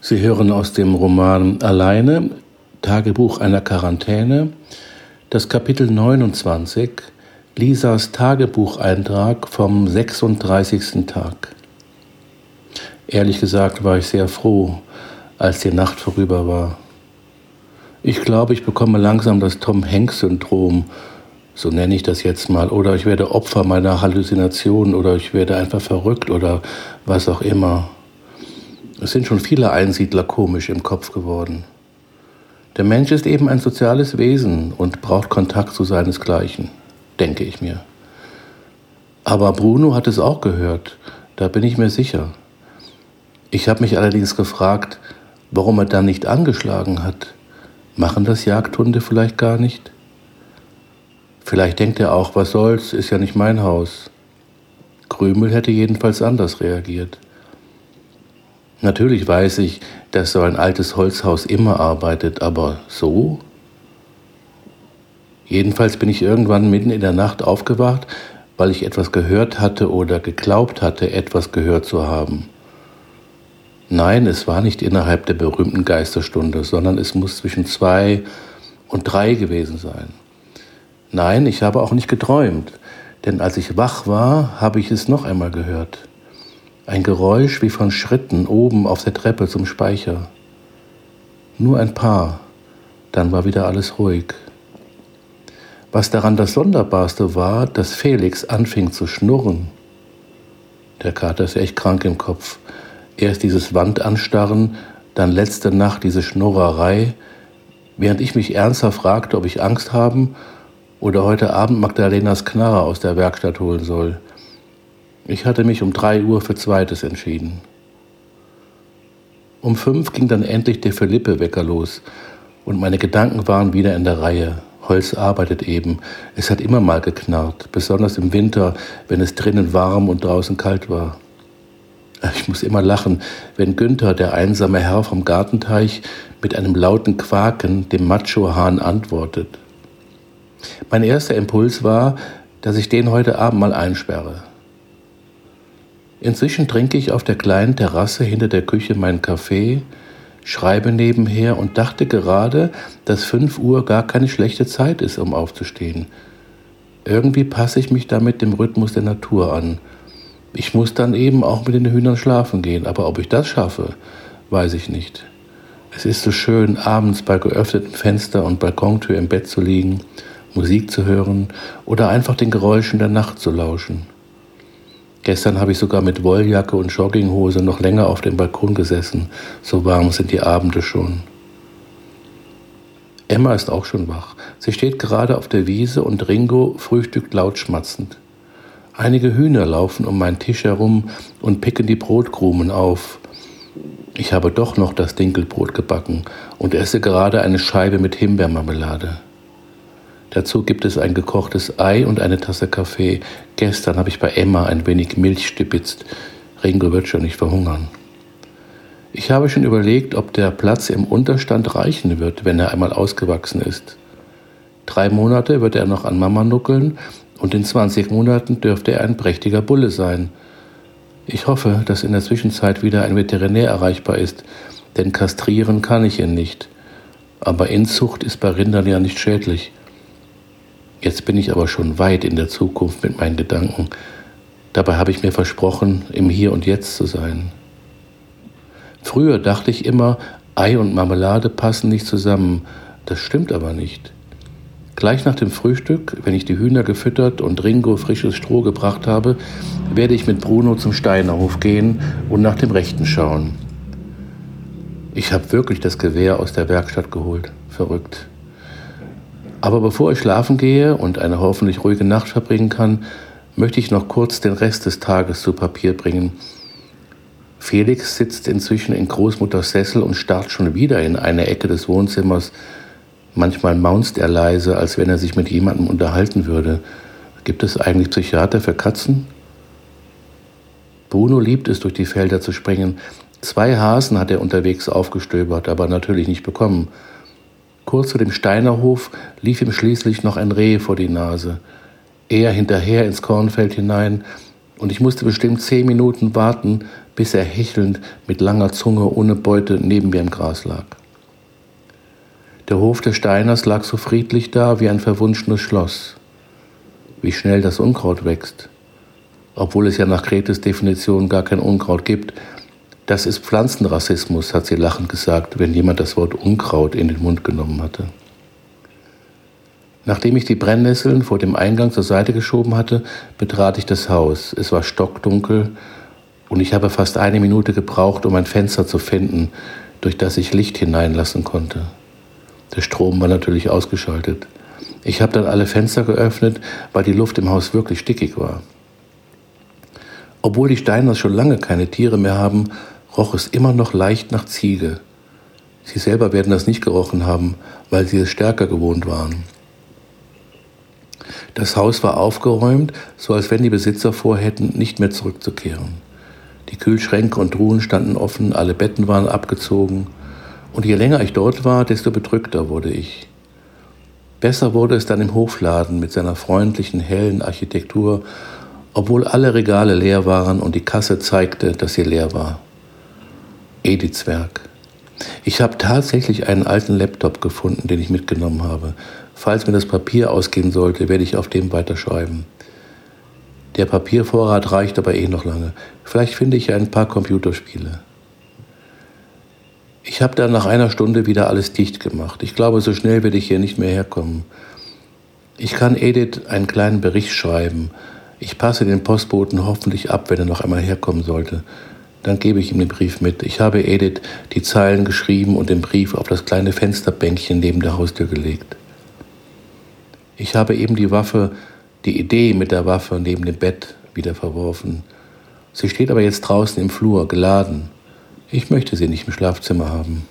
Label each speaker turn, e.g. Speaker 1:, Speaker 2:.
Speaker 1: Sie hören aus dem Roman Alleine, Tagebuch einer Quarantäne, das Kapitel 29, Lisas Tagebucheintrag vom 36. Tag. Ehrlich gesagt war ich sehr froh, als die Nacht vorüber war. Ich glaube, ich bekomme langsam das Tom Hanks-Syndrom, so nenne ich das jetzt mal, oder ich werde Opfer meiner Halluzinationen oder ich werde einfach verrückt oder was auch immer. Es sind schon viele Einsiedler komisch im Kopf geworden. Der Mensch ist eben ein soziales Wesen und braucht Kontakt zu seinesgleichen, denke ich mir. Aber Bruno hat es auch gehört, da bin ich mir sicher. Ich habe mich allerdings gefragt, warum er dann nicht angeschlagen hat. Machen das Jagdhunde vielleicht gar nicht? Vielleicht denkt er auch, was soll's, ist ja nicht mein Haus. Krümel hätte jedenfalls anders reagiert. Natürlich weiß ich, dass so ein altes Holzhaus immer arbeitet, aber so? Jedenfalls bin ich irgendwann mitten in der Nacht aufgewacht, weil ich etwas gehört hatte oder geglaubt hatte, etwas gehört zu haben. Nein, es war nicht innerhalb der berühmten Geisterstunde, sondern es muss zwischen zwei und drei gewesen sein. Nein, ich habe auch nicht geträumt, denn als ich wach war, habe ich es noch einmal gehört. Ein Geräusch wie von Schritten oben auf der Treppe zum Speicher. Nur ein paar, dann war wieder alles ruhig. Was daran das Sonderbarste war, dass Felix anfing zu schnurren. Der Kater ist echt krank im Kopf. Erst dieses Wandanstarren, dann letzte Nacht diese Schnurrerei, während ich mich ernsthaft fragte, ob ich Angst haben oder heute Abend Magdalenas Knarre aus der Werkstatt holen soll. Ich hatte mich um drei Uhr für Zweites entschieden. Um fünf ging dann endlich der Philippe-Wecker los und meine Gedanken waren wieder in der Reihe. Holz arbeitet eben. Es hat immer mal geknarrt, besonders im Winter, wenn es drinnen warm und draußen kalt war. Ich muss immer lachen, wenn Günther, der einsame Herr vom Gartenteich, mit einem lauten Quaken dem Macho-Hahn antwortet. Mein erster Impuls war, dass ich den heute Abend mal einsperre. Inzwischen trinke ich auf der kleinen Terrasse hinter der Küche meinen Kaffee, schreibe nebenher und dachte gerade, dass 5 Uhr gar keine schlechte Zeit ist, um aufzustehen. Irgendwie passe ich mich damit dem Rhythmus der Natur an. Ich muss dann eben auch mit den Hühnern schlafen gehen, aber ob ich das schaffe, weiß ich nicht. Es ist so schön, abends bei geöffnetem Fenster und Balkontür im Bett zu liegen, Musik zu hören oder einfach den Geräuschen der Nacht zu lauschen. Gestern habe ich sogar mit Wolljacke und Jogginghose noch länger auf dem Balkon gesessen. So warm sind die Abende schon. Emma ist auch schon wach. Sie steht gerade auf der Wiese und Ringo frühstückt laut schmatzend. Einige Hühner laufen um meinen Tisch herum und picken die Brotkrumen auf. Ich habe doch noch das Dinkelbrot gebacken und esse gerade eine Scheibe mit Himbeermarmelade. Dazu gibt es ein gekochtes Ei und eine Tasse Kaffee. Gestern habe ich bei Emma ein wenig Milch stibitzt. Ringo wird schon nicht verhungern. Ich habe schon überlegt, ob der Platz im Unterstand reichen wird, wenn er einmal ausgewachsen ist. Drei Monate wird er noch an Mama nuckeln und in 20 Monaten dürfte er ein prächtiger Bulle sein. Ich hoffe, dass in der Zwischenzeit wieder ein Veterinär erreichbar ist, denn kastrieren kann ich ihn nicht. Aber Inzucht ist bei Rindern ja nicht schädlich. Jetzt bin ich aber schon weit in der Zukunft mit meinen Gedanken. Dabei habe ich mir versprochen, im Hier und Jetzt zu sein. Früher dachte ich immer, Ei und Marmelade passen nicht zusammen. Das stimmt aber nicht. Gleich nach dem Frühstück, wenn ich die Hühner gefüttert und Ringo frisches Stroh gebracht habe, werde ich mit Bruno zum Steinerhof gehen und nach dem Rechten schauen. Ich habe wirklich das Gewehr aus der Werkstatt geholt. Verrückt. Aber bevor ich schlafen gehe und eine hoffentlich ruhige Nacht verbringen kann, möchte ich noch kurz den Rest des Tages zu Papier bringen. Felix sitzt inzwischen in Großmutters Sessel und starrt schon wieder in eine Ecke des Wohnzimmers. Manchmal maunzt er leise, als wenn er sich mit jemandem unterhalten würde. Gibt es eigentlich Psychiater für Katzen? Bruno liebt es, durch die Felder zu springen. Zwei Hasen hat er unterwegs aufgestöbert, aber natürlich nicht bekommen. Kurz vor dem Steinerhof lief ihm schließlich noch ein Reh vor die Nase. Er hinterher ins Kornfeld hinein, und ich musste bestimmt zehn Minuten warten, bis er hechelnd mit langer Zunge ohne Beute neben mir im Gras lag. Der Hof des Steiners lag so friedlich da wie ein verwunschenes Schloss. Wie schnell das Unkraut wächst, obwohl es ja nach Gretes Definition gar kein Unkraut gibt. Das ist Pflanzenrassismus, hat sie lachend gesagt, wenn jemand das Wort Unkraut in den Mund genommen hatte. Nachdem ich die Brennnesseln vor dem Eingang zur Seite geschoben hatte, betrat ich das Haus. Es war stockdunkel und ich habe fast eine Minute gebraucht, um ein Fenster zu finden, durch das ich Licht hineinlassen konnte. Der Strom war natürlich ausgeschaltet. Ich habe dann alle Fenster geöffnet, weil die Luft im Haus wirklich stickig war. Obwohl die Steiners schon lange keine Tiere mehr haben, roch es immer noch leicht nach Ziege. Sie selber werden das nicht gerochen haben, weil sie es stärker gewohnt waren. Das Haus war aufgeräumt, so als wenn die Besitzer vorhätten, nicht mehr zurückzukehren. Die Kühlschränke und Truhen standen offen, alle Betten waren abgezogen. Und je länger ich dort war, desto bedrückter wurde ich. Besser wurde es dann im Hofladen mit seiner freundlichen, hellen Architektur, obwohl alle Regale leer waren und die Kasse zeigte, dass sie leer war. Ediths Werk. Ich habe tatsächlich einen alten Laptop gefunden, den ich mitgenommen habe. Falls mir das Papier ausgehen sollte, werde ich auf dem weiterschreiben. Der Papiervorrat reicht aber eh noch lange. Vielleicht finde ich ein paar Computerspiele. Ich habe dann nach einer Stunde wieder alles dicht gemacht. Ich glaube, so schnell werde ich hier nicht mehr herkommen. Ich kann Edith einen kleinen Bericht schreiben. Ich passe den Postboten hoffentlich ab, wenn er noch einmal herkommen sollte. Dann gebe ich ihm den Brief mit. Ich habe Edith die Zeilen geschrieben und den Brief auf das kleine Fensterbänkchen neben der Haustür gelegt. Ich habe eben die Waffe die Idee mit der Waffe neben dem Bett wieder verworfen. Sie steht aber jetzt draußen im Flur, geladen. Ich möchte sie nicht im Schlafzimmer haben.